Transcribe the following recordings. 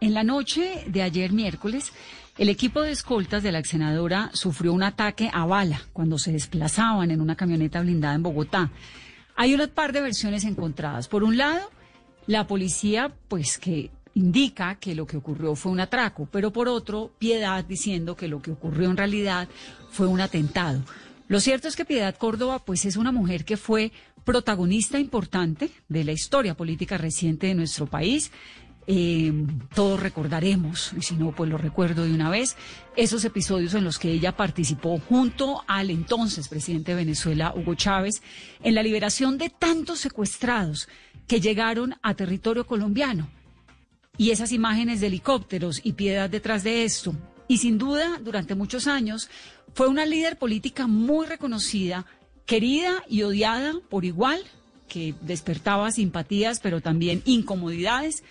En la noche de ayer miércoles, el equipo de escoltas de la ex senadora sufrió un ataque a bala cuando se desplazaban en una camioneta blindada en Bogotá. Hay una par de versiones encontradas. Por un lado, la policía, pues que indica que lo que ocurrió fue un atraco, pero por otro, Piedad diciendo que lo que ocurrió en realidad fue un atentado. Lo cierto es que Piedad Córdoba, pues es una mujer que fue protagonista importante de la historia política reciente de nuestro país. Eh, todos recordaremos, y si no, pues lo recuerdo de una vez, esos episodios en los que ella participó junto al entonces presidente de Venezuela, Hugo Chávez, en la liberación de tantos secuestrados que llegaron a territorio colombiano. Y esas imágenes de helicópteros y piedad detrás de esto. Y sin duda, durante muchos años, fue una líder política muy reconocida, querida y odiada por igual, que despertaba simpatías, pero también incomodidades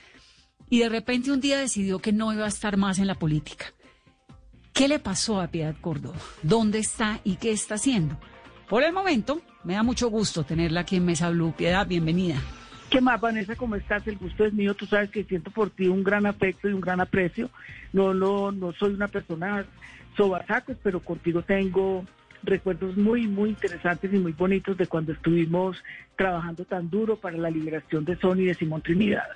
y de repente un día decidió que no iba a estar más en la política. ¿Qué le pasó a Piedad Córdoba? ¿Dónde está y qué está haciendo? Por el momento, me da mucho gusto tenerla aquí en Mesa Blue. Piedad, bienvenida. ¿Qué más, Vanessa? ¿Cómo estás? El gusto es mío. Tú sabes que siento por ti un gran afecto y un gran aprecio. No, no, no soy una persona sobasacos, pero contigo tengo recuerdos muy, muy interesantes y muy bonitos de cuando estuvimos trabajando tan duro para la liberación de Sony y de Simón Trinidad.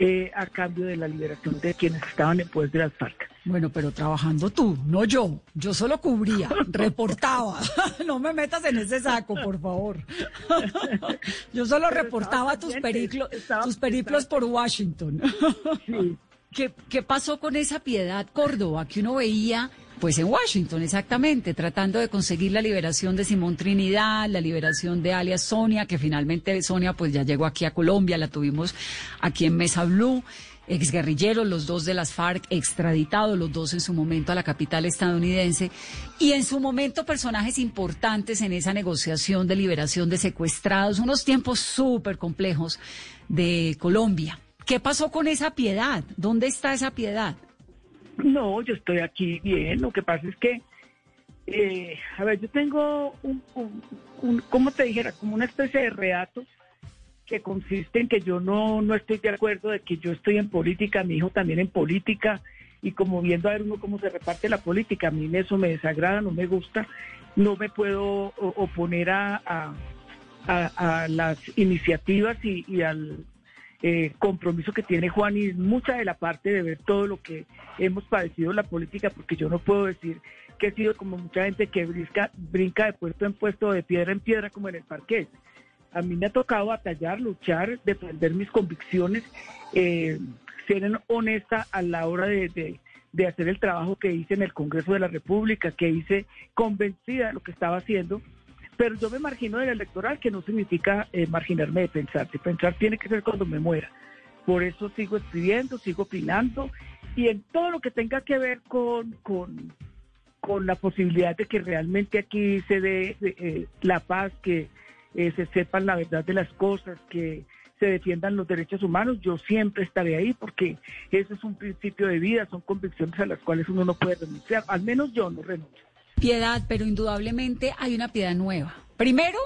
Eh, a cambio de la liberación de quienes estaban en poder de las FARC. Bueno, pero trabajando tú, no yo. Yo solo cubría, reportaba. no me metas en ese saco, por favor. yo solo reportaba tus, periplos, tus periplos por Washington. ¿Qué, ¿Qué pasó con esa piedad Córdoba que uno veía pues en Washington, exactamente, tratando de conseguir la liberación de Simón Trinidad, la liberación de alias Sonia, que finalmente Sonia pues ya llegó aquí a Colombia, la tuvimos aquí en Mesa Blue exguerrilleros, los dos de las FARC, extraditados, los dos en su momento a la capital estadounidense, y en su momento personajes importantes en esa negociación de liberación de secuestrados, unos tiempos súper complejos de Colombia. ¿Qué pasó con esa piedad? ¿Dónde está esa piedad? No, yo estoy aquí bien. Lo que pasa es que, eh, a ver, yo tengo un, un, como te dijera, como una especie de reato que consiste en que yo no, no estoy de acuerdo de que yo estoy en política, mi hijo también en política, y como viendo a ver uno cómo se reparte la política, a mí eso me desagrada, no me gusta, no me puedo oponer a, a, a, las iniciativas y, y al eh, compromiso que tiene Juan y mucha de la parte de ver todo lo que hemos padecido en la política, porque yo no puedo decir que he sido como mucha gente que brinca, brinca de puesto en puesto, de piedra en piedra, como en el parquet. A mí me ha tocado batallar, luchar, defender mis convicciones, eh, ser honesta a la hora de, de hacer el trabajo que hice en el Congreso de la República, que hice convencida de lo que estaba haciendo pero yo me margino del electoral, que no significa eh, marginarme de pensar. De pensar tiene que ser cuando me muera. Por eso sigo escribiendo, sigo opinando y en todo lo que tenga que ver con, con, con la posibilidad de que realmente aquí se dé eh, la paz, que eh, se sepan la verdad de las cosas, que se defiendan los derechos humanos, yo siempre estaré ahí porque eso es un principio de vida, son convicciones a las cuales uno no puede renunciar, al menos yo no renuncio. Piedad, pero indudablemente hay una piedad nueva. Primero,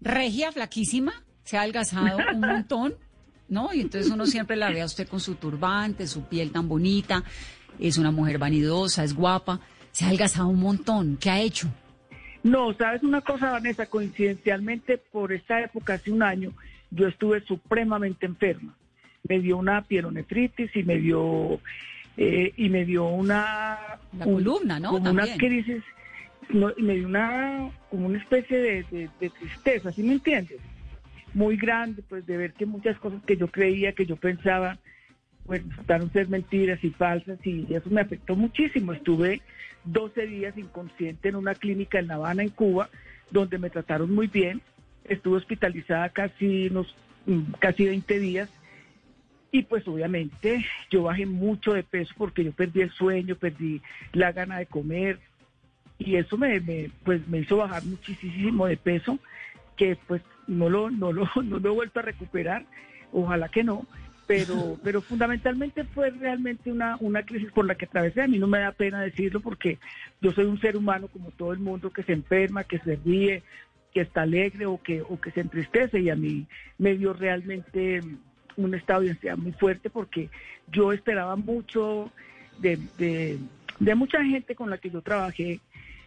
regia, flaquísima, se ha adelgazado un montón, ¿no? Y entonces uno siempre la ve a usted con su turbante, su piel tan bonita, es una mujer vanidosa, es guapa, se ha adelgazado un montón. ¿Qué ha hecho? No, sabes una cosa, Vanessa, coincidencialmente por esta época, hace un año, yo estuve supremamente enferma. Me dio una pielonefritis y me dio eh, y me dio una la columna, ¿no? Como una crisis y me dio una, como una especie de, tristeza, ¿sí me entiendes? Muy grande, pues de ver que muchas cosas que yo creía, que yo pensaba, pues resultaron ser mentiras y falsas y eso me afectó muchísimo. Estuve 12 días inconsciente en una clínica en La Habana, en Cuba, donde me trataron muy bien. Estuve hospitalizada casi unos mm, casi 20 días y pues obviamente yo bajé mucho de peso porque yo perdí el sueño, perdí la gana de comer, y eso me, pues me hizo bajar muchísimo de peso que pues no lo no lo no lo he vuelto a recuperar ojalá que no pero pero fundamentalmente fue realmente una una crisis por la que atravesé a mí no me da pena decirlo porque yo soy un ser humano como todo el mundo que se enferma que se ríe que está alegre o que o que se entristece y a mí me dio realmente un estado de ansiedad muy fuerte porque yo esperaba mucho de, de, mucha gente con la que yo trabajé.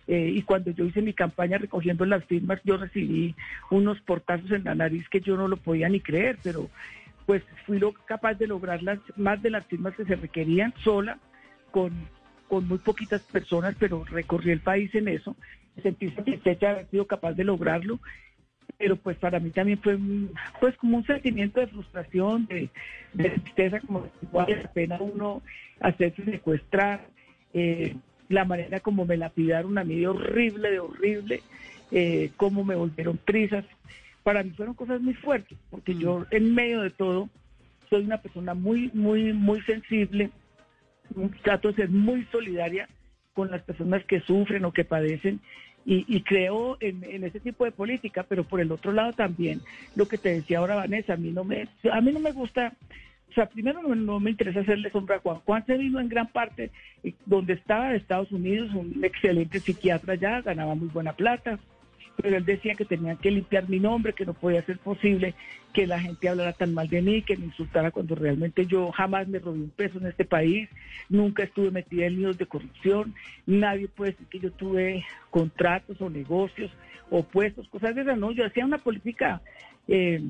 Eh, y cuando yo hice mi campaña recogiendo las firmas, yo recibí unos portazos en la nariz que yo no lo podía ni creer, pero pues fui lo, capaz de lograr las, más de las firmas que se requerían sola, con, con muy poquitas personas, pero recorrí el país en eso. Sentí satisfecha de haber sido capaz de lograrlo pero pues para mí también fue pues como un sentimiento de frustración, de, tristeza, como vale la pena uno hacerse secuestrar, eh, la manera como me lapidaron a mí de horrible, de horrible, eh, cómo me volvieron trizas, para mí fueron cosas muy fuertes, porque yo mm. en medio de todo soy una persona muy, muy, muy sensible, trato de ser muy solidaria con las personas que sufren o que padecen y, creo en, ese tipo de política, pero por el otro lado también lo que te decía ahora Vanessa, a mí no me, a mí no me gusta, o sea, primero no, me interesa hacerle sombra a Juan. Juan se vino en gran parte donde estaba de Estados Unidos, un excelente psiquiatra ya, ganaba muy buena plata, pero él decía que tenían que limpiar mi nombre, que no podía ser posible que la gente hablara tan mal de mí, que me insultara cuando realmente yo jamás me robé un peso en este país, nunca estuve metida en líos de corrupción, nadie puede decir que yo tuve contratos o negocios o puestos, cosas de esas, no, yo hacía una política eh,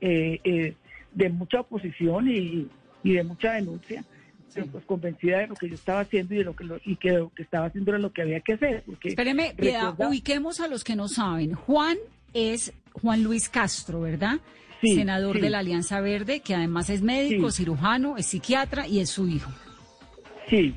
eh, eh, de mucha oposición y de mucha denuncia pues convencida de lo que yo estaba haciendo y de lo que y que lo que estaba haciendo era lo que había que hacer. Porque Espéreme, ubiquemos a los que no saben. Juan es Juan Luis Castro, ¿verdad? Senador de la Alianza Verde, que además es médico, cirujano, es psiquiatra y es su hijo. Sí.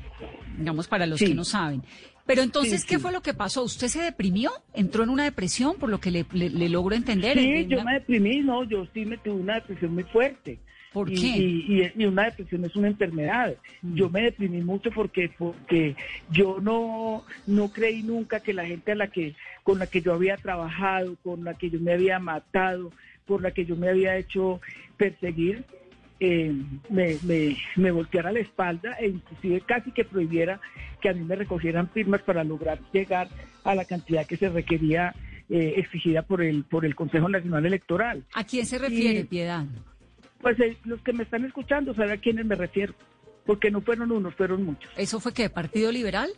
Digamos para los que no saben. Pero entonces, ¿qué fue lo que pasó? ¿Usted se deprimió? ¿Entró en una depresión, por lo que le, le, logro entender? Sí, yo me deprimí, no, yo sí me tuve una depresión muy fuerte. ¿Por qué? Y, una depresión es una enfermedad. Mm. Yo me deprimí mucho porque porque yo no no creí nunca que la gente a la que con la que yo había trabajado, con la que yo me había matado, por la que yo me había hecho perseguir, eh, me, me, me, volteara la espalda e inclusive casi que prohibiera que a mí me recogieran firmas para lograr llegar a la cantidad que se requería eh, exigida por el por el Consejo Nacional Electoral. ¿A quién se refiere, Piedad? Pues eh, los que me están escuchando saben a quiénes me refiero, porque no fueron unos, fueron muchos. ¿Eso fue qué? ¿Partido Liberal?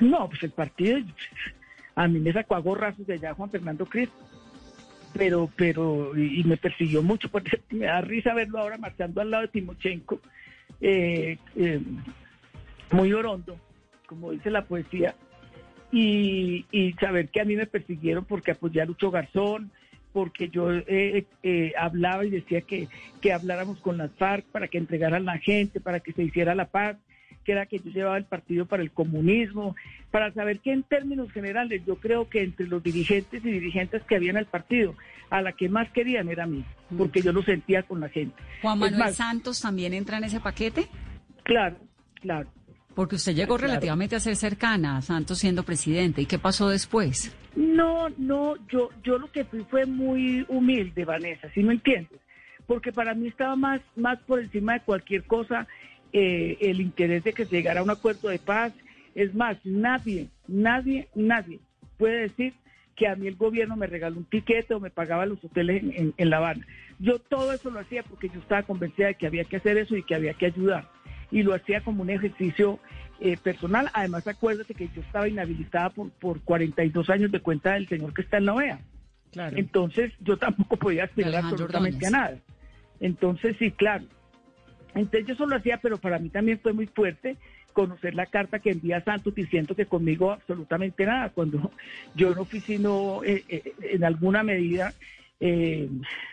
No, pues el partido, a mí me sacó a gorrazos de allá Juan Fernando Cristo, pero, pero, y, me persiguió mucho, porque me da risa verlo ahora marchando al lado de Timochenko, eh, eh, muy orondo, como dice la poesía, y, y saber que a mí me persiguieron porque apoyé a Lucho Garzón, porque yo eh, eh, hablaba y decía que, que habláramos con las FARC para que entregaran la gente, para que se hiciera la paz, que era que yo llevaba el partido para el comunismo, para saber que en términos generales yo creo que entre los dirigentes y dirigentes que había en el partido, a la que más querían era a mí, porque yo lo sentía con la gente. ¿Juan Manuel Santos también entra en ese paquete? Claro, claro. Porque usted llegó relativamente a ser cercana a Santos siendo presidente. ¿Y qué pasó después? No, no, yo, yo lo que fui fue muy humilde, Vanessa, ¿sí me entiendes? Porque para mí estaba más, más por encima de cualquier cosa eh, el interés de que se llegara a un acuerdo de paz. Es más, nadie, nadie, nadie puede decir que a mí el gobierno me regaló un tiquete o me pagaba los hoteles en, en La Habana. Yo todo eso lo hacía porque yo estaba convencida de que había que hacer eso y que había que ayudar y lo hacía como un ejercicio eh, personal. Además, acuérdate que yo estaba inhabilitada por, por 42 años de cuenta del señor que está en la OEA. Claro. Entonces, yo tampoco podía aspirar absolutamente a nada. Entonces, sí, claro. Entonces, yo solo lo hacía, pero para mí también fue muy fuerte conocer la carta que envía Santos diciendo que conmigo absolutamente nada, cuando yo no fui sino eh, eh, en alguna medida eh,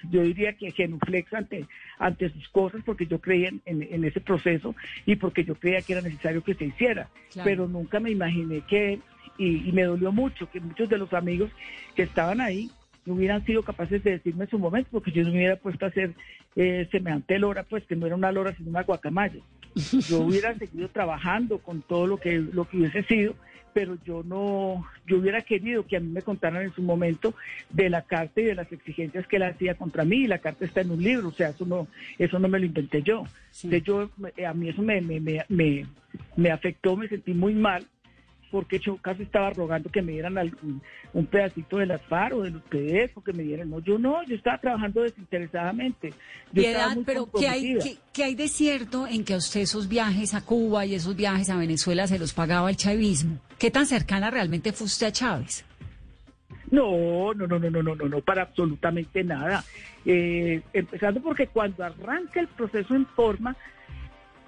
yo diría que genuflex ante, ante sus cosas porque yo creía en, ese proceso y porque yo creía que era necesario que se hiciera, pero nunca me imaginé que, y, me dolió mucho, que muchos de los amigos que estaban ahí no hubieran sido capaces de decirme en su momento, porque yo no me hubiera puesto a hacer eh, semejante lora, pues que no era una lora sino una guacamaya. Yo hubiera seguido trabajando con todo lo que, lo que hubiese sido, pero yo no, yo hubiera querido que a mí me contaran en su momento de la carta y de las exigencias que él hacía contra mí, y la carta está en un libro, o sea, eso no, eso no me lo inventé yo. yo a mí eso me, me, me, me, afectó, me sentí muy mal, porque yo casi estaba rogando que me dieran algún, un pedacito de las FARC o de los PDF, o que me dieran. No, yo no, yo estaba trabajando desinteresadamente. Piedad, pero ¿qué hay, qué, hay de cierto en que a usted esos viajes a Cuba y esos viajes a Venezuela se los pagaba el chavismo? ¿Qué tan cercana realmente fue usted a Chávez? No, no, no, no, no, no, no, no, para absolutamente nada. Eh, empezando porque cuando arranca el proceso en forma,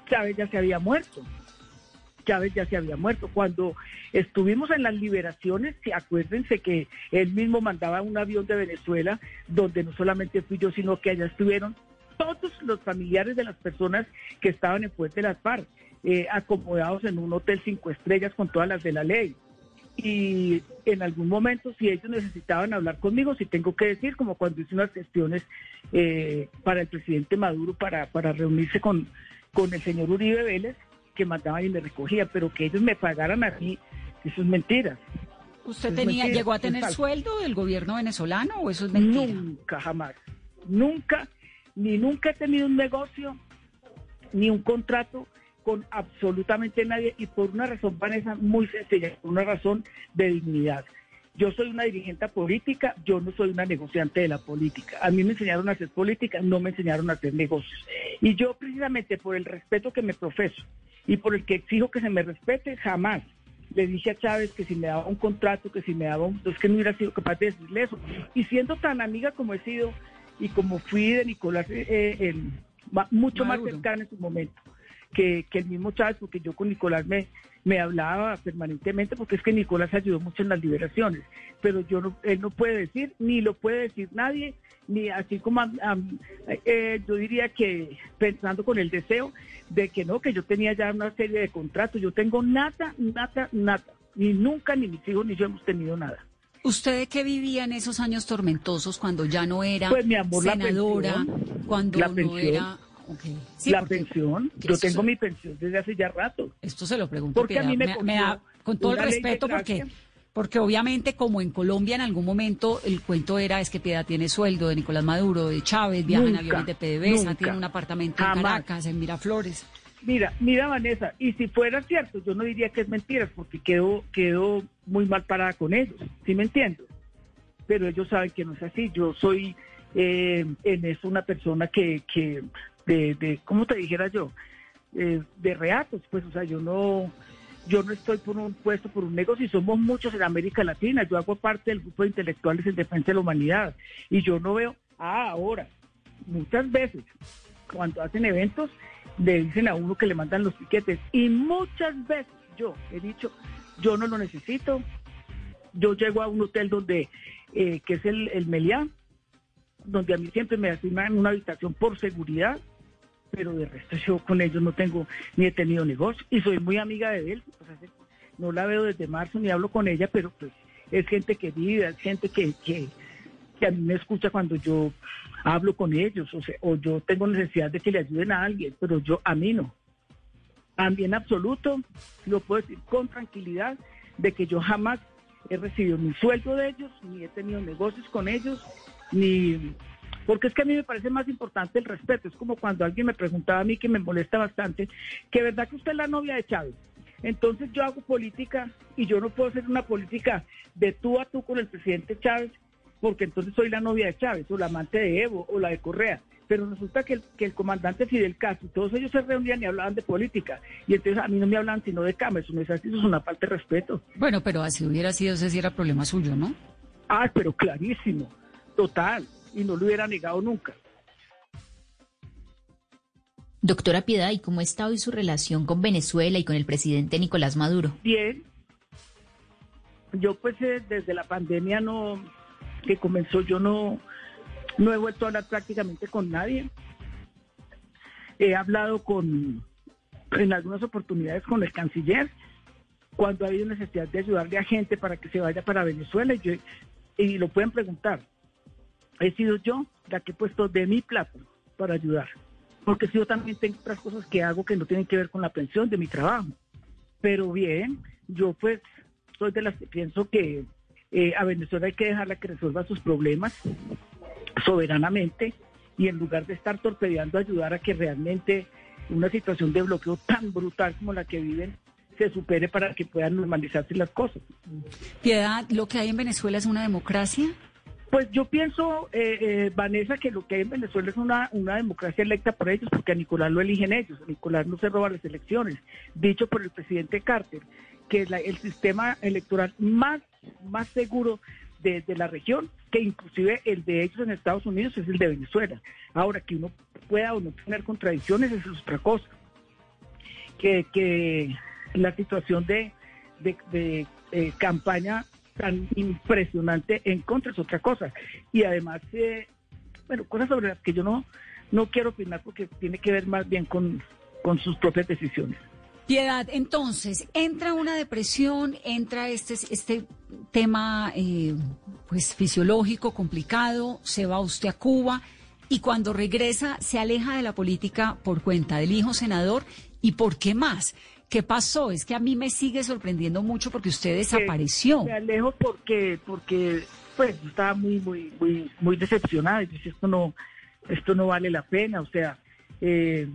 Chávez ya se había muerto. Chávez ya se había muerto. Cuando estuvimos en las liberaciones, acuérdense que él mismo mandaba un avión de Venezuela, donde no solamente fui yo, sino que allá estuvieron todos los familiares de las personas que estaban en Puente de las FARC, eh, acomodados en un hotel cinco estrellas con todas las de la ley. Y en algún momento, si ellos necesitaban hablar conmigo, si tengo que decir, como cuando hice unas gestiones eh, para el presidente Maduro, para, para reunirse con, con el señor Uribe Vélez, que mandaban y me recogía, pero que ellos me pagaran a mí, eso es mentira. ¿Usted tenía, llegó a tener sueldo del gobierno venezolano o eso es mentira? Nunca, jamás. Nunca, ni nunca he tenido un negocio, ni un contrato con absolutamente nadie y por una razón, Vanessa, muy sencilla, por una razón de dignidad. Yo soy una dirigente política, yo no soy una negociante de la política. A mí me enseñaron a hacer política, no me enseñaron a hacer negocios. Y yo precisamente por el respeto que me profeso y por el que exijo que se me respete, jamás le dije a Chávez que si me daba un contrato, que si me daba un... Es que no hubiera sido capaz de decirle eso. Y siendo tan amiga como he sido y como fui de Nicolás, eh, mucho más cercana en su momento que, el mismo Chávez, porque yo con Nicolás me, me hablaba permanentemente, porque es que Nicolás ayudó mucho en las liberaciones, pero yo no, él no puede decir, ni lo puede decir nadie, ni así como eh, yo diría que pensando con el deseo de que no, que yo tenía ya una serie de contratos, yo tengo nada, nada, nada, ni nunca, ni mis hijos, ni yo hemos tenido nada. ¿Usted de qué vivía en esos años tormentosos cuando ya no era pues, mi amor, senadora, cuando no era la pensión, yo tengo mi pensión desde hace ya rato. Esto se lo pregunto. Porque a mí me, da, con todo el respeto, porque, porque obviamente como en Colombia en algún momento el cuento era es que Piedad tiene sueldo de Nicolás Maduro, de Chávez, viaja en aviones de PDVSA, tiene un apartamento en Caracas, en Miraflores. Mira, mira Vanessa, y si fuera cierto, yo no diría que es mentira, porque quedo, quedo muy mal parada con ellos, ¿sí me entiendo? Pero ellos saben que no es así, yo soy eh, en eso una persona que, que de, de ¿cómo te dijera yo? Eh, de reatos, pues, o sea, yo no, yo no estoy por un puesto, por un negocio, y somos muchos en América Latina, yo hago parte del grupo de intelectuales en defensa de la humanidad, y yo no veo, ah, ahora, muchas veces, cuando hacen eventos, le dicen a uno que le mandan los piquetes, y muchas veces yo he dicho, yo no lo necesito, yo llego a un hotel donde, eh, que es el, el Meliá, donde a mí siempre me asignan una habitación por seguridad, pero de resto yo con ellos no tengo ni he tenido negocio y soy muy amiga de él. no la veo desde marzo ni hablo con ella, pero pues es gente querida, es gente que, que, a mí me escucha cuando yo hablo con ellos, o, sea, o yo tengo necesidad de que le ayuden a alguien, pero yo a mí no. A mí en absoluto, lo puedo decir con tranquilidad, de que yo jamás he recibido ni sueldo de ellos, ni he tenido negocios con ellos, ni porque es que a mí me parece más importante el respeto. Es como cuando alguien me preguntaba a mí, que me molesta bastante, que verdad que usted es la novia de Chávez. Entonces yo hago política y yo no puedo hacer una política de tú a tú con el presidente Chávez, porque entonces soy la novia de Chávez, o la amante de Evo, o la de Correa. Pero resulta que el, que el comandante Fidel Castro, todos ellos se reunían y hablaban de política. Y entonces a mí no me hablan sino de cama. Eso, es, eso es una falta de respeto. Bueno, pero así hubiera sido, ese sí era problema suyo, ¿no? Ah, pero clarísimo, total y no lo hubiera negado nunca. Doctora Piedad, ¿y cómo está hoy su relación con Venezuela y con el presidente Nicolás Maduro? Bien. Yo pues eh, desde la pandemia no que comenzó yo no no he vuelto a hablar prácticamente con nadie. He hablado con en algunas oportunidades con el canciller cuando ha habido necesidad de ayudarle a gente para que se vaya para Venezuela y, y lo pueden preguntar he sido yo la que he puesto de mi plato para ayudar. Porque si yo también tengo otras cosas que hago que no tienen que ver con la pensión de mi trabajo. Pero bien, yo pues soy de las que pienso que eh, a Venezuela hay que dejarla que resuelva sus problemas soberanamente y en lugar de estar torpedeando ayudar a que realmente una situación de bloqueo tan brutal como la que viven se supere para que puedan normalizarse las cosas. Piedad, ¿lo que hay en Venezuela es una democracia? Pues yo pienso, eh, eh, Vanessa, que lo que hay en Venezuela es una, una democracia electa por ellos, porque a Nicolás lo eligen ellos. A Nicolás no se roba las elecciones. Dicho por el presidente Carter, que es el sistema electoral más, más seguro de, la región, que inclusive el de ellos en Estados Unidos es el de Venezuela. Ahora, que uno pueda o no tener contradicciones, es otra cosa. Que, que la situación de, de, de eh, campaña tan impresionante en contra es otra cosa. Y además, eh, bueno, cosas sobre las que yo no, no quiero opinar porque tiene que ver más bien con, con sus propias decisiones. Piedad, entonces, entra una depresión, entra este, este tema eh, pues fisiológico complicado, se va usted a Cuba y cuando regresa se aleja de la política por cuenta del hijo senador y por qué más. ¿Qué pasó? Es que a mí me sigue sorprendiendo mucho porque usted desapareció. Me alejo porque, porque pues estaba muy, muy, muy, muy decepcionada y dije, esto no, esto no vale la pena, o sea, eh,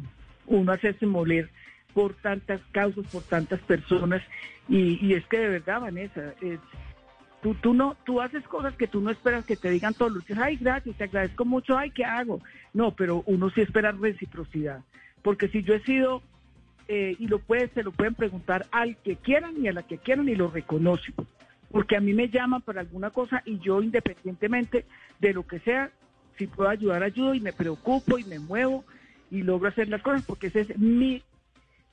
uno hacerse moler por tantas causas, por tantas personas, y, y es que de verdad, Vanessa, tú, tú no, tú haces cosas que tú no esperas que te digan todos los días, ay, gracias, te agradezco mucho, ay, ¿qué hago? No, pero uno sí espera reciprocidad, porque si yo he sido eh, y lo puede, se lo pueden preguntar al que quieran y a la que quieran y lo reconocen. Porque a mí me llaman para alguna cosa y yo independientemente de lo que sea, si puedo ayudar, ayudo y me preocupo y me muevo y logro hacer las cosas porque esa es mi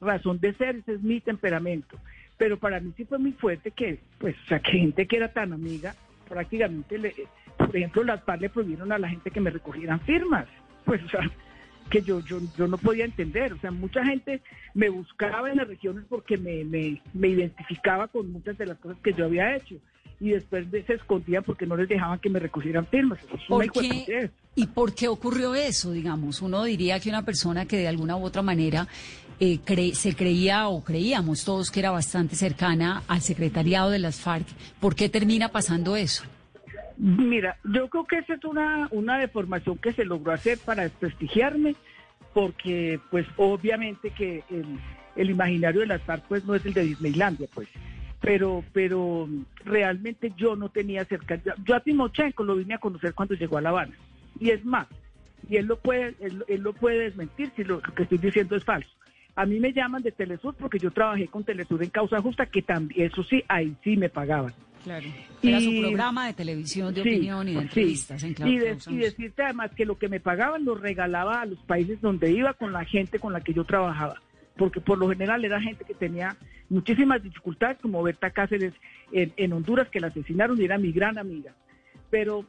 razón de ser, ese es mi temperamento. Pero para mí sí fue muy fuerte que, pues, o sea, que gente que era tan amiga, prácticamente, le, por ejemplo, las PAR le prohibieron a la gente que me recogieran firmas. Pues, o sea, que yo, yo, yo no podía entender. O sea, mucha gente me buscaba en las regiones porque me, me, me identificaba con muchas de las cosas que yo había hecho. Y después se escondían porque no les dejaban que me recogieran firmas. Eso es ¿Por qué? ¿Y por qué ocurrió eso, digamos? Uno diría que una persona que de alguna u otra manera eh, cre se creía o creíamos todos que era bastante cercana al secretariado de las FARC, ¿por qué termina pasando eso? Mira, yo creo que esa es una, una deformación que se logró hacer para desprestigiarme, porque pues obviamente que el, imaginario de las FARC pues no es el de Disneylandia, pues. Pero, pero realmente yo no tenía cerca. Yo a Timochenko lo vine a conocer cuando llegó a La Habana. Y es más, y él lo puede, él, él lo puede desmentir si lo, lo que estoy diciendo es falso. A mí me llaman de Telesur porque yo trabajé con Telesur en Causa Justa, que también, eso sí, ahí sí me pagaban. Claro. Era su programa de televisión de opinión y de entrevistas sí. en y, de, y decirte además que lo que me pagaban lo regalaba a los países donde iba con la gente con la que yo trabajaba. Porque por lo general era gente que tenía muchísimas dificultades, como Berta Cáceres en, en Honduras, que la asesinaron y era mi gran amiga. Pero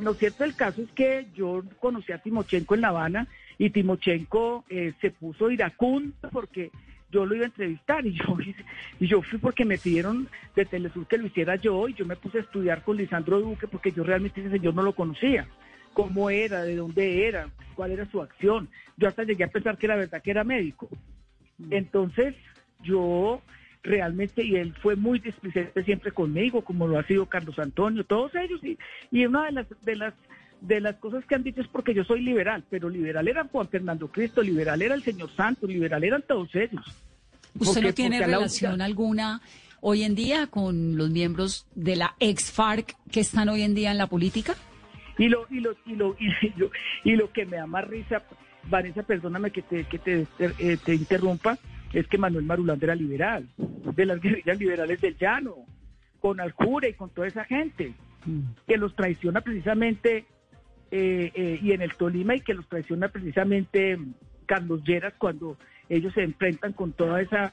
lo cierto del caso es que yo conocí a Timochenko en La Habana y Timochenko eh, se puso iracundo porque yo lo iba a entrevistar y yo, y yo fui porque me pidieron de Telesur que lo hiciera yo y yo me puse a estudiar con Lisandro Duque porque yo realmente ese señor no lo conocía, cómo era, de dónde era, cuál era su acción. Yo hasta llegué a pensar que era verdad que era médico. Entonces yo realmente, y él fue muy displicente siempre conmigo, como lo ha sido Carlos Antonio, todos ellos, y, y una de las, de las de las cosas que han dicho es porque yo soy liberal, pero liberal era Juan Fernando Cristo, liberal era el señor Santos, liberal eran todos ellos. ¿Usted no tiene relación alguna hoy en día con los miembros de la ex FARC que están hoy en día en la política? Y lo, y lo, y lo, y lo, y lo que me da más risa, Vanessa, perdóname que te, que te, eh, te interrumpa, es que Manuel Marulán era liberal, de las guerrillas liberales del llano, con Aljure y con toda esa gente, mm. que los traiciona precisamente eh, eh, y en el Tolima y que los traiciona precisamente Carlos Lleras cuando ellos se enfrentan con toda esa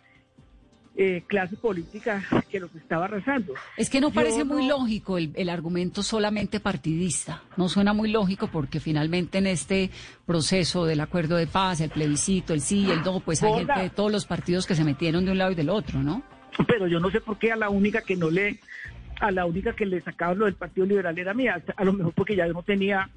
eh, clase política que los estaba arrasando. Es que no parece muy lógico el, el, argumento solamente partidista. No suena muy lógico porque finalmente en este proceso del acuerdo de paz, el plebiscito, el sí y el no, pues hay Hola. gente de todos los partidos que se metieron de un lado y del otro, ¿no? Pero yo no sé por qué a la única que no le, a la única que le sacaban lo del Partido Liberal era mía, a lo mejor porque ya no tenía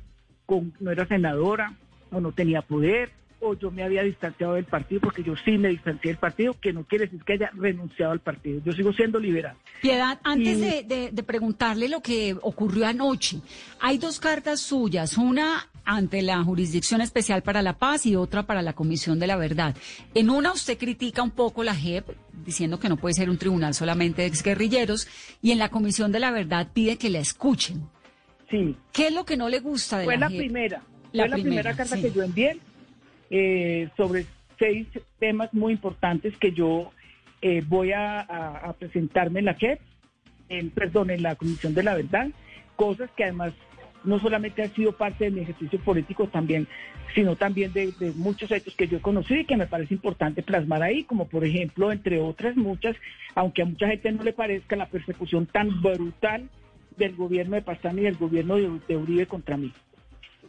con, no era senadora o no tenía poder o yo me había distanciado del partido porque yo sí me distancié del partido, que no quiere decir que haya renunciado al partido. Yo sigo siendo liberal. Piedad, antes y... de, de, de, preguntarle lo que ocurrió anoche, hay dos cartas suyas, una ante la Jurisdicción Especial para la Paz y otra para la Comisión de la Verdad. En una usted critica un poco la JEP, diciendo que no puede ser un tribunal solamente de exguerrilleros, y en la Comisión de la Verdad pide que la escuchen. Sí. ¿Qué es lo que no le gusta de Fue la, primera. La fue la primera primera, carta sí. que yo envié eh, sobre seis temas muy importantes que yo eh, voy a, a- a presentarme en la JEP, en, perdón, en la Comisión de la Verdad, cosas que además no solamente han sido parte de mi ejercicio político también, sino también de, de muchos hechos que yo he conocido y que me parece importante plasmar ahí, como por ejemplo, entre otras muchas, aunque a mucha gente no le parezca la persecución tan brutal del gobierno de Pastrana y del gobierno de, de Uribe contra mí.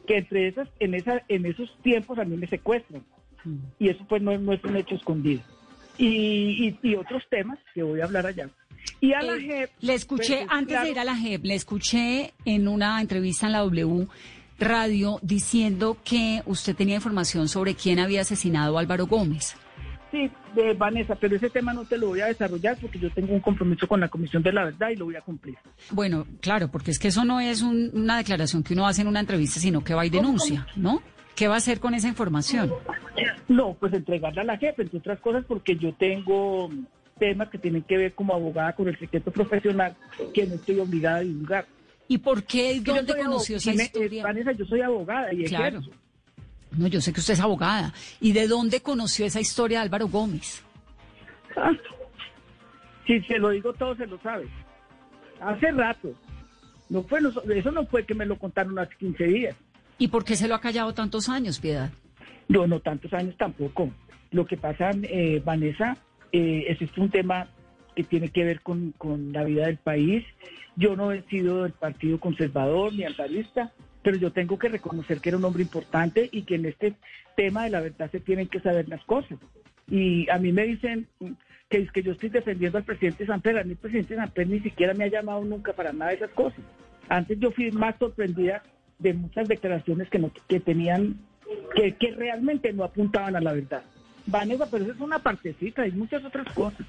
Que entre esas, en esa, en esos tiempos a mí me secuestran. Y eso pues no, es- no es un hecho escondido. Y, y, y otros temas que voy a hablar allá. Y a la Eh, JEP, Le escuché, pues, antes claro, de ir a la JEP, le escuché en una entrevista en la W Radio diciendo que usted tenía información sobre quién había asesinado a Álvaro Gómez. Sí, de Vanessa, pero ese tema no te lo voy a desarrollar porque yo tengo un compromiso con la Comisión de la Verdad y lo voy a cumplir. Bueno, claro, porque es que eso no es un- una declaración que uno hace en una entrevista, sino que va y denuncia, ¿no? ¿Qué va a hacer con esa información? No, pues entregarla a la jefe, entre otras cosas, porque yo tengo temas que tienen que ver como abogada con el secreto profesional que no estoy obligada a divulgar. ¿Y por qué dónde conoció esa me- eh, historia? Vanessa, yo soy abogada y Claro. ejerzo. No, yo sé que usted es abogada. ¿Y de dónde conoció esa historia de Álvaro Gómez? Ah, Si se lo digo todo, se lo sabe. Hace rato. No fue, eso no fue que me lo contaron hace 15 días. ¿Y por qué se lo ha callado tantos años, Piedad? No, no tantos años tampoco. Lo que pasa, eh, Vanessa, eh, ese es un tema que tiene que ver con, con la vida del país. Yo no he sido del Partido Conservador ni altarista, pero yo tengo que reconocer que era un hombre importante y que en este tema de la verdad se tienen que saber las cosas. Y a mí me dicen que es que yo estoy defendiendo al presidente Samper. A mí el presidente Samper ni siquiera me ha llamado nunca para nada de esas cosas. Antes yo fui más sorprendida de muchas declaraciones que, no, que tenían, que, que realmente no apuntaban a la verdad. Vanessa, pero eso es una partecita, hay muchas otras cosas.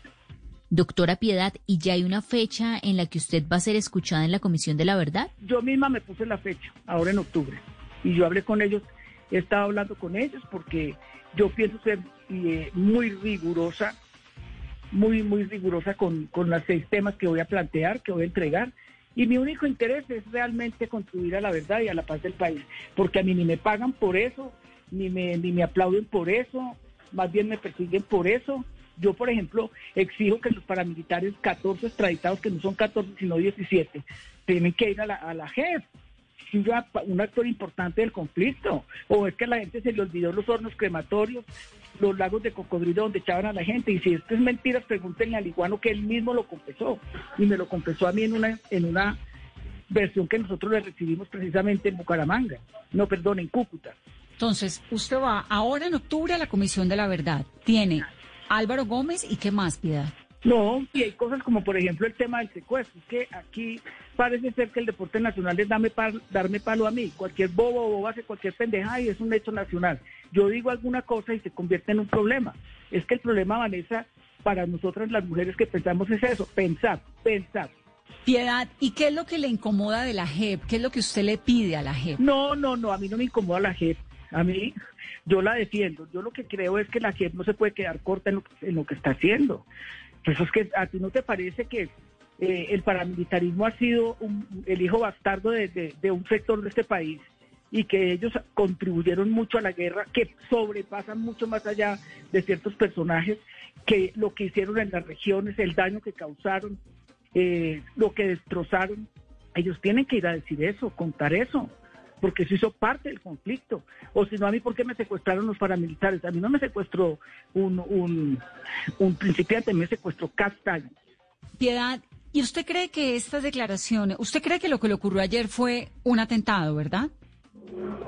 Doctora Piedad, ¿y ya hay una fecha en la que usted va a ser escuchada en la Comisión de la Verdad? Yo misma me puse la fecha, ahora en octubre, y yo hablé con ellos, he estado hablando con ellos porque yo pienso ser eh, muy rigurosa, muy, muy rigurosa con, con los seis temas que voy a plantear, que voy a entregar. Y mi único interés es realmente contribuir a la verdad y a la paz del país, porque a mí ni me pagan por eso, ni me, ni me aplauden por eso, más bien me persiguen por eso. Yo, por ejemplo, exijo que los paramilitares 14 extraditados, que no son 14 sino 17, tienen que ir a la, a la JEP un, actor importante del conflicto. O es que a la gente se le olvidó los hornos crematorios, los lagos de cocodrilo donde echaban a la gente. Y si esto es mentira, pregúntenle al iguano que él mismo lo confesó. Y me lo confesó a mí en una, en una versión que nosotros le recibimos precisamente en Bucaramanga. No, perdón, en Cúcuta. Entonces, usted va ahora en octubre a la Comisión de la Verdad. Tiene Álvaro Gómez y qué más, Piedad. No, y hay cosas como por ejemplo el tema del secuestro, es que aquí parece ser que el deporte nacional es darme palo a mí, cualquier bobo o boba hace cualquier pendeja y es un hecho nacional. Yo digo alguna cosa y se convierte en un problema. Es que el problema, Vanessa, para nosotras las mujeres que pensamos es eso, pensar, pensar. Piedad, ¿y qué es lo que le incomoda de la JEP? ¿Qué es lo que usted le pide a la JEP? No, no, no, a mí no me incomoda la JEP. A mí, yo la defiendo. Yo lo que creo es que la JEP no se puede quedar corta en lo, en lo que está haciendo. Eso es que a ti no te parece que eh, el paramilitarismo ha sido un, el hijo bastardo de, un sector de este país y que ellos contribuyeron mucho a la guerra, que sobrepasan mucho más allá de ciertos personajes, que lo que hicieron en las regiones, el daño que causaron, eh, lo que destrozaron. Ellos tienen que ir a decir eso, contar eso porque eso hizo parte del conflicto. O si no, a mí, ¿por qué me secuestraron los paramilitares? A mí no me secuestró un, un, un principiante, me secuestró Castaño. Piedad, ¿y usted cree que estas declaraciones, usted cree que lo que le ocurrió ayer fue un atentado, verdad?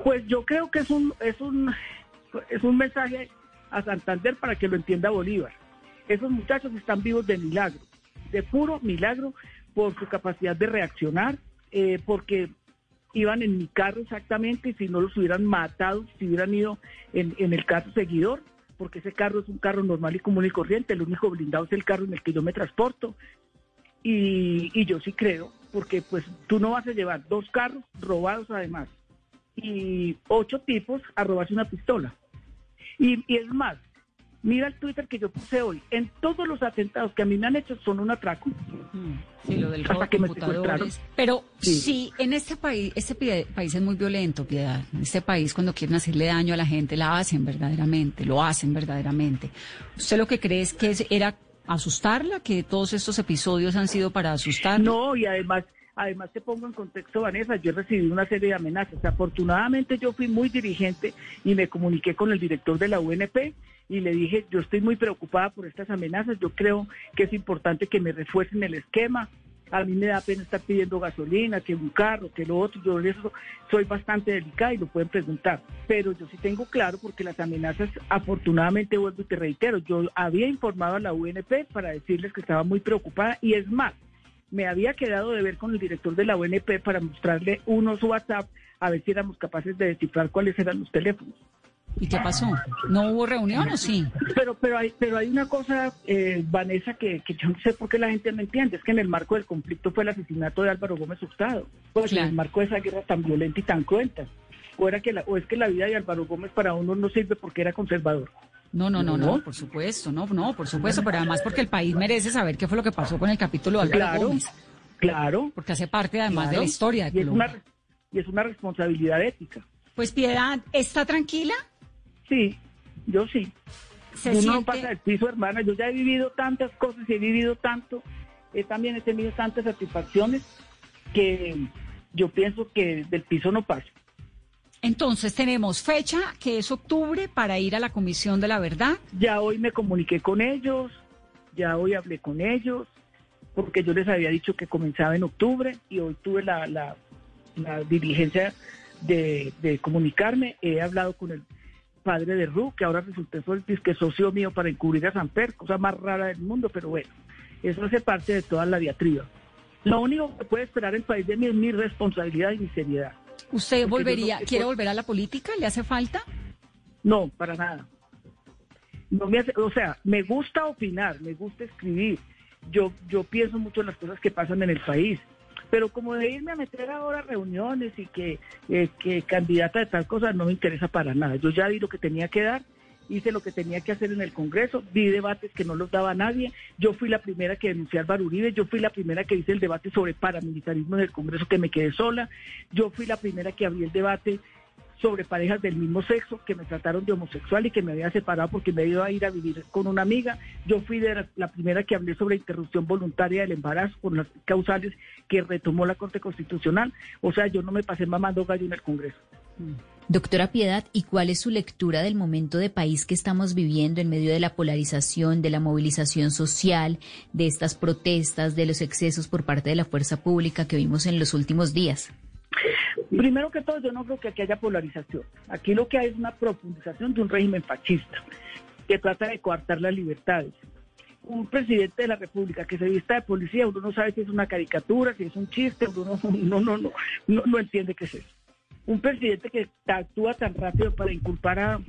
Pues yo creo que es un, es un, es un mensaje a Santander para que lo entienda Bolívar. Esos muchachos están vivos de milagro, de puro milagro por su capacidad de reaccionar, eh, porque iban en mi carro exactamente y si no los hubieran matado, si hubieran ido en, en, el caso seguidor, porque ese carro es un carro normal y común y corriente, el único blindado es el carro en el que yo me transporto. Y, y yo sí creo, porque pues tú no vas a llevar dos carros robados además, y ocho tipos a robarse una pistola. Y, y es más, mira el Twitter que yo puse hoy. En todos los atentados que a mí me han hecho son un atraco. Sí, lo del Hasta robo de que me secuestraron. Pero Sí. sí, en este país, este país es muy violento, Piedad. En este país, cuando quieren hacerle daño a la gente, la hacen verdaderamente, lo hacen verdaderamente. ¿Usted lo que cree es que era asustarla, que todos estos episodios han sido para asustarla? No, y además, además te pongo en contexto, Vanessa, yo he recibido una serie de amenazas. Afortunadamente yo fui muy dirigente y me comuniqué con el director de la UNP y le dije, yo estoy muy preocupada por estas amenazas, yo creo que es importante que me refuercen el esquema. A mí me da pena estar pidiendo gasolina, que un carro, que lo otro. Yo eso soy bastante delicada y lo pueden preguntar. Pero yo sí tengo claro porque las amenazas, afortunadamente, vuelvo y te reitero, yo había informado a la UNP para decirles que estaba muy preocupada y es más, me había quedado de ver con el director de la UNP para mostrarle unos WhatsApp a ver si éramos capaces de descifrar cuáles eran los teléfonos. ¿Y qué pasó? ¿No hubo reunión o sí? Pero, pero hay, pero hay una cosa, eh, Vanessa, que, que yo no sé por qué la gente no entiende, es que en el marco del conflicto fue el asesinato de Álvaro Gómez Hurtado, pues Claro. en el marco de esa guerra tan violenta y tan cruenta. O, era que la- o es que la vida de Álvaro Gómez para uno no sirve porque era conservador. No, no, no, no, por supuesto, no, no, por supuesto, pero además porque el país merece saber qué fue lo que pasó con el capítulo de Álvaro Claro, Gómez, claro. porque hace parte además de la historia de y es, una, y es una responsabilidad ética. Pues Piedad, ¿está tranquila? Sí, yo sí. ¿Se Uno no siente- pasa del piso, hermana. Yo ya he vivido tantas cosas y he vivido tanto. eh, también he tenido tantas satisfacciones que yo pienso que del piso no paso. Entonces tenemos fecha, que es octubre, para ir a la Comisión de la Verdad. Ya hoy me comuniqué con ellos, ya hoy hablé con ellos, porque yo les había dicho que comenzaba en octubre y hoy tuve la, la, diligencia de, comunicarme. He hablado con el padre de Ru, que ahora el que socio mío para encubrir a Samper, cosa más rara del mundo, pero bueno, eso hace parte de toda la diatriba. Lo único que puede esperar el país de mí es mi responsabilidad y mi seriedad. ¿Usted volvería, no- quiere volver a la política? ¿Le hace falta? No, para nada. No me hace, o sea, me gusta opinar, me gusta escribir. Yo, yo pienso mucho en las cosas que pasan en el país. Pero como de irme a meter ahora a reuniones y que, eh, que candidata de tal cosa no me interesa para nada. Yo ya di lo que tenía que dar, hice lo que tenía que hacer en el Congreso, di debates que no los daba nadie. Yo fui la primera que denuncié a Álvaro Uribe, yo fui la primera que hice el debate sobre paramilitarismo en el Congreso que me quedé sola, yo fui la primera que abrí el debate sobre parejas del mismo sexo que me trataron de homosexual y que me había separado porque me iba a ir a vivir con una amiga. Yo fui la primera que hablé sobre interrupción voluntaria del embarazo con las causales que retomó la Corte Constitucional. O sea, yo no me pasé mamando gallo en el Congreso. Doctora Piedad, ¿y cuál es su lectura del momento de país que estamos viviendo en medio de la polarización, de la movilización social, de estas protestas, de los excesos por parte de la fuerza pública que vimos en los últimos días? Primero que todo, yo no creo que aquí haya polarización. Aquí lo que hay es una profundización de un régimen fascista que trata de coartar las libertades. Un presidente de la República que se vista de policía, uno no sabe si es una caricatura, si es un chiste, uno no, no, no, no, no, no entiende qué es eso. Un presidente que actúa tan rápido para inculpar a,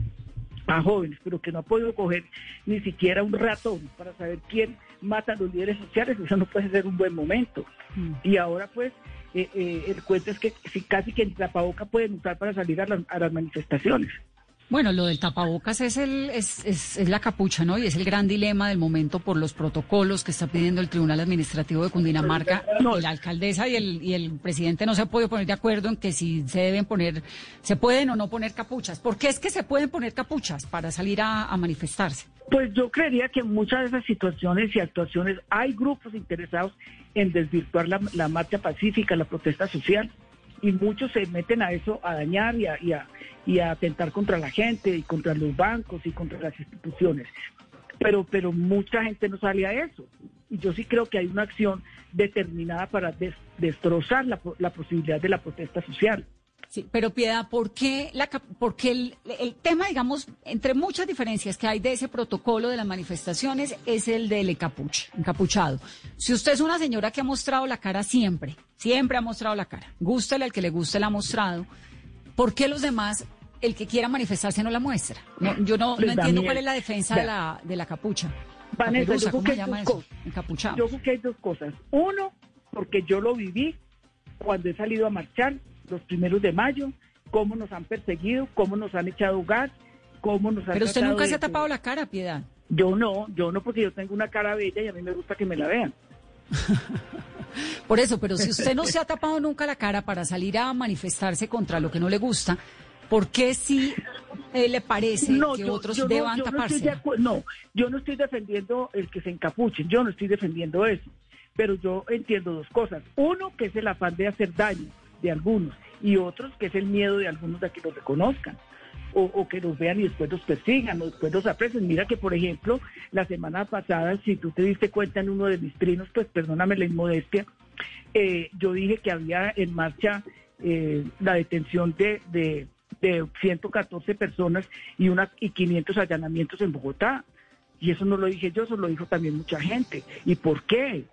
a jóvenes, pero que no ha podido coger ni siquiera un ratón para saber quién mata a los líderes sociales, eso no puede ser un buen momento. Y ahora pues eh, eh, el cuento es que si casi que el tapaboca pueden usar para salir a las, a las manifestaciones. Bueno, lo del tapabocas es, el, es, es, es la capucha, ¿no? Y es el gran dilema del momento por los protocolos que está pidiendo el Tribunal Administrativo de Cundinamarca. La alcaldesa y el, y el presidente no se han podido poner de acuerdo en que si se deben poner, se pueden o no poner capuchas. ¿Por qué es que se pueden poner capuchas para salir a, a manifestarse? Pues yo creería que en muchas de esas situaciones y actuaciones hay grupos interesados en desvirtuar la, la marcha pacífica, la protesta social, y muchos se meten a eso, a dañar y a, y, a, y a atentar contra la gente y contra los bancos y contra las instituciones. Pero, pero mucha gente no sale a eso. Y yo sí creo que hay una acción determinada para des- destrozar la, la posibilidad de la protesta social. Sí, pero Piedad, ¿por qué, la, por qué el, el tema, digamos, entre muchas diferencias que hay de ese protocolo de las manifestaciones, es el del encapuche, encapuchado? Si usted es una señora que ha mostrado la cara siempre, siempre ha mostrado la cara, gústele al que le guste la ha mostrado, ¿por qué los demás, el que quiera manifestarse no la muestra? No, yo no, no Les da entiendo cuál es la defensa de la, de la capucha. Vanessa, Caperuza, yo creo ¿cómo que se hay llama eso? Encapuchado. Yo creo que hay dos cosas. Uno, porque yo lo viví cuando he salido a marchar los primeros de mayo cómo nos han perseguido, cómo nos han echado gas, cómo nos han Pero usted nunca de- se ha tapado la cara, Piedad. Yo no, yo no, porque yo tengo una cara bella y a mí me gusta que me la vean. Por eso, pero si usted no se ha tapado nunca la cara para salir a manifestarse contra lo que no le gusta, ¿por qué sí eh, le parece que otros yo no- deban yo no taparse? no, yo no estoy defendiendo el que se encapuchen, yo no estoy defendiendo eso. Pero yo entiendo dos cosas. Uno, que es el afán de hacer daño de algunos, y otros, que es el miedo de algunos de que los reconozcan. O, que los vean y después los persigan, o después los aprecien. Mira que, por ejemplo, la semana pasada, si tú te diste cuenta en uno de mis trinos, pues perdóname la inmodestia, eh, yo dije que había en marcha eh, la detención de, de, de 114 personas y, una, y 500 allanamientos en Bogotá. Y eso no lo dije yo, eso lo dijo también mucha gente. ¿Y por qué?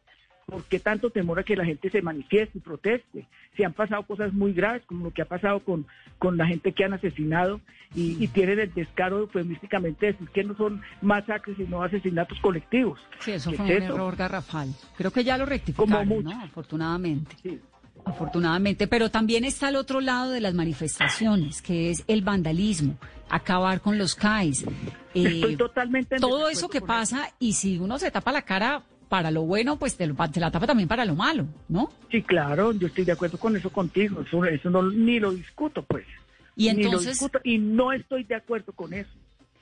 ¿Por qué tanto temor a que la gente se manifieste y proteste? Si han pasado cosas muy graves, como lo que ha pasado con, con la gente que han asesinado y, y tienen el descaro eufemísticamente de decir que no son masacres, sino asesinatos colectivos. Sí, eso ¿Qué fue es un eso? error garrafal. Creo que ya lo rectificaron, mucho. ¿no? Afortunadamente. Sí. Afortunadamente, pero también está el otro lado de las manifestaciones, que es el vandalismo, acabar con los CAIs. Estoy eh, totalmente en todo eso que pasa, y si uno se tapa la cara para lo bueno, pues te, lo- te la tapa también para lo malo, ¿no? Sí, claro, yo estoy de acuerdo con eso contigo, eso, eso no, ni lo discuto, pues. Y Ni lo entonces, discuto, y no estoy de acuerdo con eso.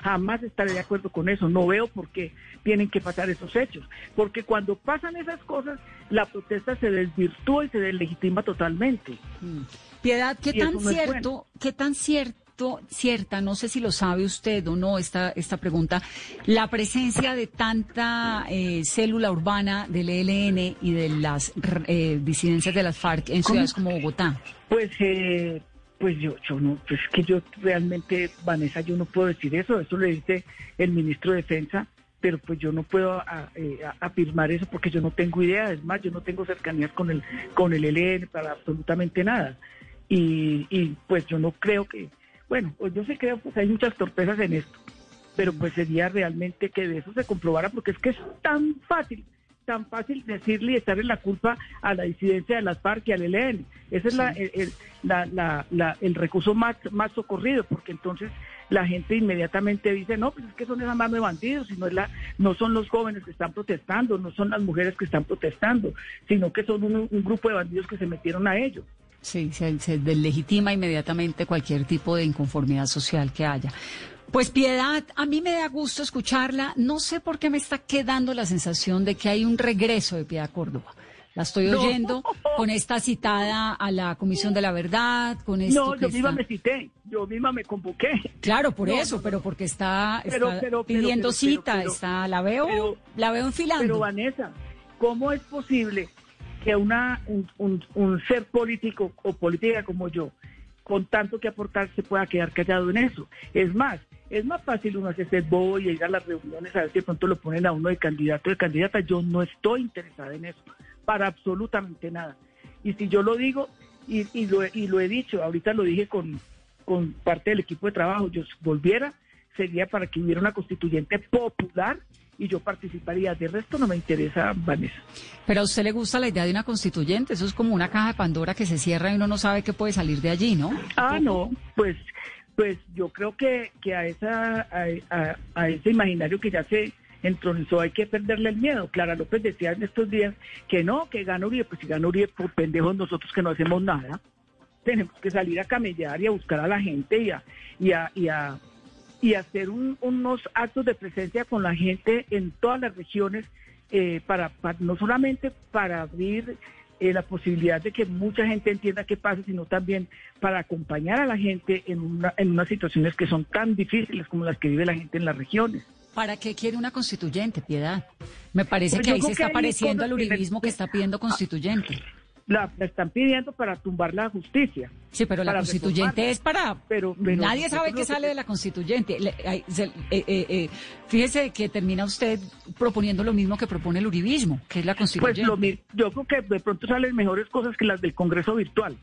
Jamás estaré de acuerdo con eso. No veo por qué tienen que pasar esos hechos. Porque cuando pasan esas cosas, la protesta se desvirtúa y se deslegitima totalmente. mm, Piedad, ¿qué y tan no cierto, qué tan cierto, cierta, no sé si lo sabe usted o no esta, esta pregunta, la presencia de tanta eh, célula urbana del ELN y de las eh, disidencias de las FARC en ¿Cómo? ciudades como Bogotá? Pues, eh, pues yo, yo no, pues que yo realmente, Vanessa, yo no puedo decir eso. Eso le dice el ministro de Defensa, pero pues yo no puedo a- eh, a- afirmar eso porque yo no tengo idea. Es más, yo no tengo cercanías con el, con el ELN para absolutamente nada. Y, y pues yo no creo que, bueno, pues yo sí creo, pues hay muchas torpezas en esto, pero pues sería realmente que de eso se comprobara porque es que es tan fácil tan fácil decirle y echarle la culpa a la disidencia de las FARC y al ELN. Ese es la, el, la- la- la- el recurso más, más socorrido, porque entonces la gente inmediatamente dice, no, pues es que son esas manos de bandidos, y no, es la, no son los jóvenes que están protestando, no son las mujeres que están protestando, sino que son un, un grupo de bandidos que se metieron a ellos. Sí, se, se deslegitima inmediatamente cualquier tipo de inconformidad social que haya. Pues Piedad, a mí me da gusto escucharla. No sé por qué me está quedando la sensación de que hay un regreso de Piedad Córdoba. La estoy No. oyendo con esta citada a la Comisión de la Verdad, con esto No, que yo misma me cité, yo misma me convoqué. Claro, por No, eso, no, pero porque está, Pero, pero, pidiendo pero, cita, está, la veo, la veo enfilando. Pero Vanessa, ¿cómo es posible que una un, ser político o política como yo, con tanto que aportar, se pueda quedar callado en eso? Es más, es más fácil uno hacerse bobo y ir a las reuniones a ver si pronto lo ponen a uno de candidato o de candidata. Yo no estoy interesada en eso, para absolutamente nada. Y si yo lo digo, y, y lo, y lo he dicho, ahorita lo dije con, con parte del equipo de trabajo, yo volviera, sería para que hubiera una constituyente popular y yo participaría. De resto no me interesa, Vanessa. Pero a usted le gusta la idea de una constituyente, eso es como una caja de Pandora que se cierra y uno no sabe qué puede salir de allí, ¿no? Ah, no, pues, pues yo creo que, que a, esa, a, a- a ese imaginario que ya se entronizó hay que perderle el miedo. Clara López decía en estos días que no, que gana Uribe, pues si gana Uribe, por pendejos nosotros que no hacemos nada. Tenemos que salir a camellar y a buscar a la gente y a, y a, y a, y hacer un- unos actos de presencia con la gente en todas las regiones, eh, para, para- no solamente para abrir eh, la posibilidad de que mucha gente entienda qué pasa, sino también para acompañar a la gente en, una, en unas situaciones que son tan difíciles como las que vive la gente en las regiones. ¿Para qué quiere una constituyente, Piedad? Me parece Pues que ahí se que está pareciendo al uribismo que está pidiendo constituyente. La, la están pidiendo para tumbar la justicia. Sí, pero la constituyente es para... Pero- pero Nadie sabe qué que- sale de la constituyente. Le- ay, se- eh, eh, eh, fíjese que termina usted proponiendo lo mismo que propone el uribismo, que es la Pues constituyente. lo, mi- yo creo que de pronto salen mejores cosas que las del Congreso virtual.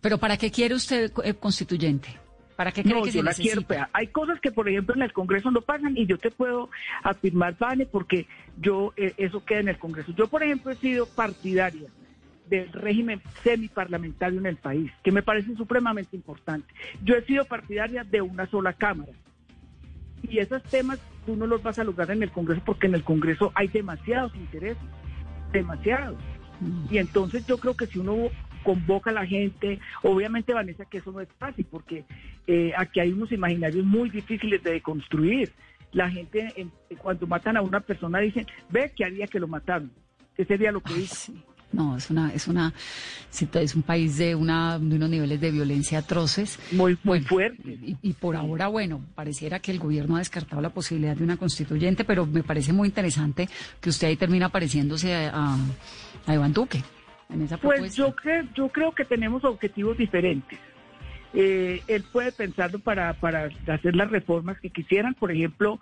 Pero ¿para qué quiere usted constituyente? ¿Para qué cree No, que yo se la quiero. pero Hay cosas que, por ejemplo, en el Congreso no pasan y yo te puedo afirmar, Vane, porque yo, eh, eso queda en el Congreso. Yo, por ejemplo, he sido partidaria del régimen semiparlamentario en el país, que me parece supremamente importante. Yo he sido partidaria de una sola Cámara. Y esos temas tú no los vas a lograr en el Congreso porque en el Congreso hay demasiados intereses, demasiados. Mm. Y entonces yo creo que si uno convoca a la gente, obviamente Vanessa que eso no es fácil porque eh, aquí hay unos imaginarios muy difíciles de construir. La gente cuando matan a una persona dicen, ve que haría que lo mataron, ¿qué sería lo que hizo? No, es una, es una, es un país de una, de unos niveles de violencia atroces. Muy, muy fuerte. Y, por ahora, bueno, pareciera que el gobierno ha descartado la posibilidad de una constituyente, pero me parece muy interesante que usted ahí termina pareciéndose a, a, Iván Duque en esa propuesta. Pues yo creo, yo creo que tenemos objetivos diferentes. Eh, él puede pensarlo para, para hacer las reformas que quisieran. Por ejemplo,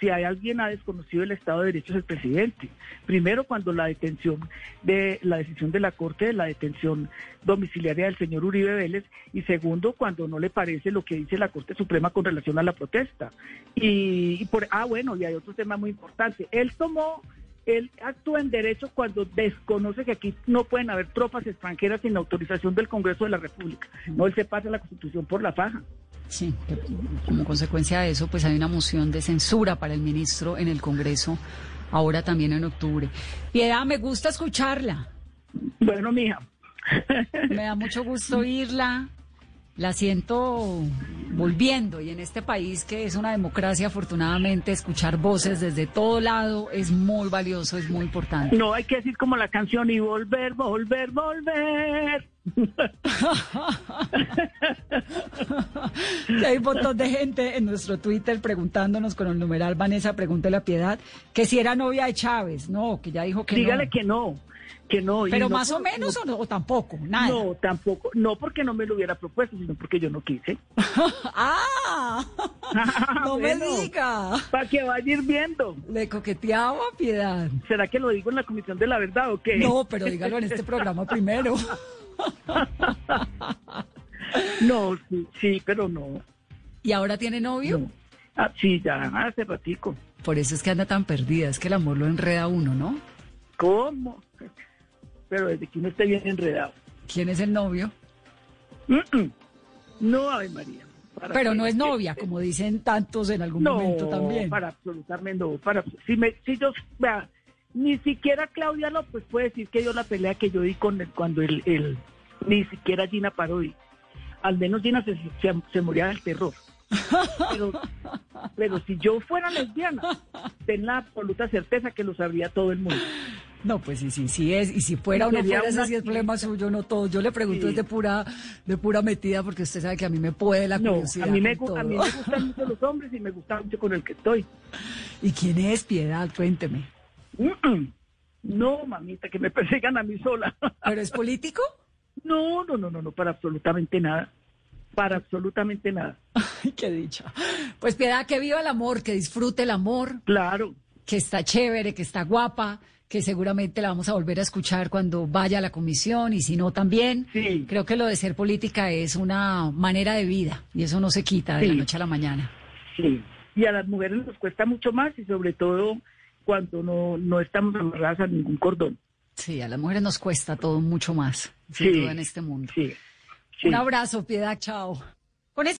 si hay alguien ha desconocido el Estado de Derecho es el presidente. Primero, cuando la detención de la decisión de la Corte de la detención domiciliaria del señor Uribe Vélez y segundo, cuando no le parece lo que dice la Corte Suprema con relación a la protesta. Y, y por ah bueno, y hay otro tema muy importante. Él tomó él actúa en derecho cuando desconoce que aquí no pueden haber tropas extranjeras sin autorización del Congreso de la República. No, él se pasa la Constitución por la faja. Sí, como consecuencia de eso, pues hay una moción de censura para el ministro en el Congreso, ahora también en octubre. Piedad, me gusta escucharla. Bueno, mija. Me da mucho gusto oírla la siento volviendo y en este país que es una democracia, afortunadamente, escuchar voces desde todo lado es muy valioso, es muy importante. No hay que decir como la canción y volver, volver, volver. hay un montón de gente en nuestro Twitter preguntándonos con el numeral Vanessa, pregúntele a Piedad, que si era novia de Chávez. No, que ya dijo que Dígale que no que no. Pero más o menos o, tampoco, nada. No, tampoco, no porque no me lo hubiera propuesto, sino porque yo no quise. ah, no me diga. Para que vaya ir viendo. Le coqueteaba piedad. ¿Será que lo digo en la Comisión de la Verdad o qué? No, pero dígalo en este programa primero. no, sí, sí, pero no. ¿Y ahora tiene novio? Ah, sí, ya hace ratico. Por eso es que anda tan perdida, es que el amor lo enreda a uno, ¿no? ¿Cómo? Pero desde que uno esté bien enredado. ¿Quién es el novio? No, Ave María. Pero no es novia, como dicen tantos en algún momento también. para absolutamente no. Para, si, me, si yo, vea, ni siquiera Claudia López puede decir que yo la pelea que yo di con él cuando él, ni siquiera Gina Parodi. Al menos Gina se, se, moría del terror. Pero, pero si yo fuera lesbiana, ten la absoluta certeza que lo sabría todo el mundo. No, pues sí, sí, sí es. Y si fuera o no fuera, ese sí es problema suyo, no todo. Yo le pregunto de pura, de pura metida, porque usted sabe que a mí me puede la curiosidad. a, mí me, a mí me gustan mucho los hombres y me gusta mucho con el que estoy. ¿Y quién es Piedad? Cuénteme. No, mamita, que me persigan a mí sola. ¿Pero es político? No, no, no, no, no, para absolutamente nada. Para absolutamente nada. Ay, qué dicha. Pues Piedad, que viva el amor, que disfrute el amor. Claro. Que está chévere, que está guapa que seguramente la vamos a volver a escuchar cuando vaya a la comisión y si no también. Creo que lo de ser política es una manera de vida y eso no se quita de la noche a la mañana. Sí, y a las mujeres nos cuesta mucho más y sobre todo cuando no, no estamos amarradas a ningún cordón. Sí, a las mujeres nos cuesta todo mucho más, sin en este mundo. Un abrazo, Piedad, chao.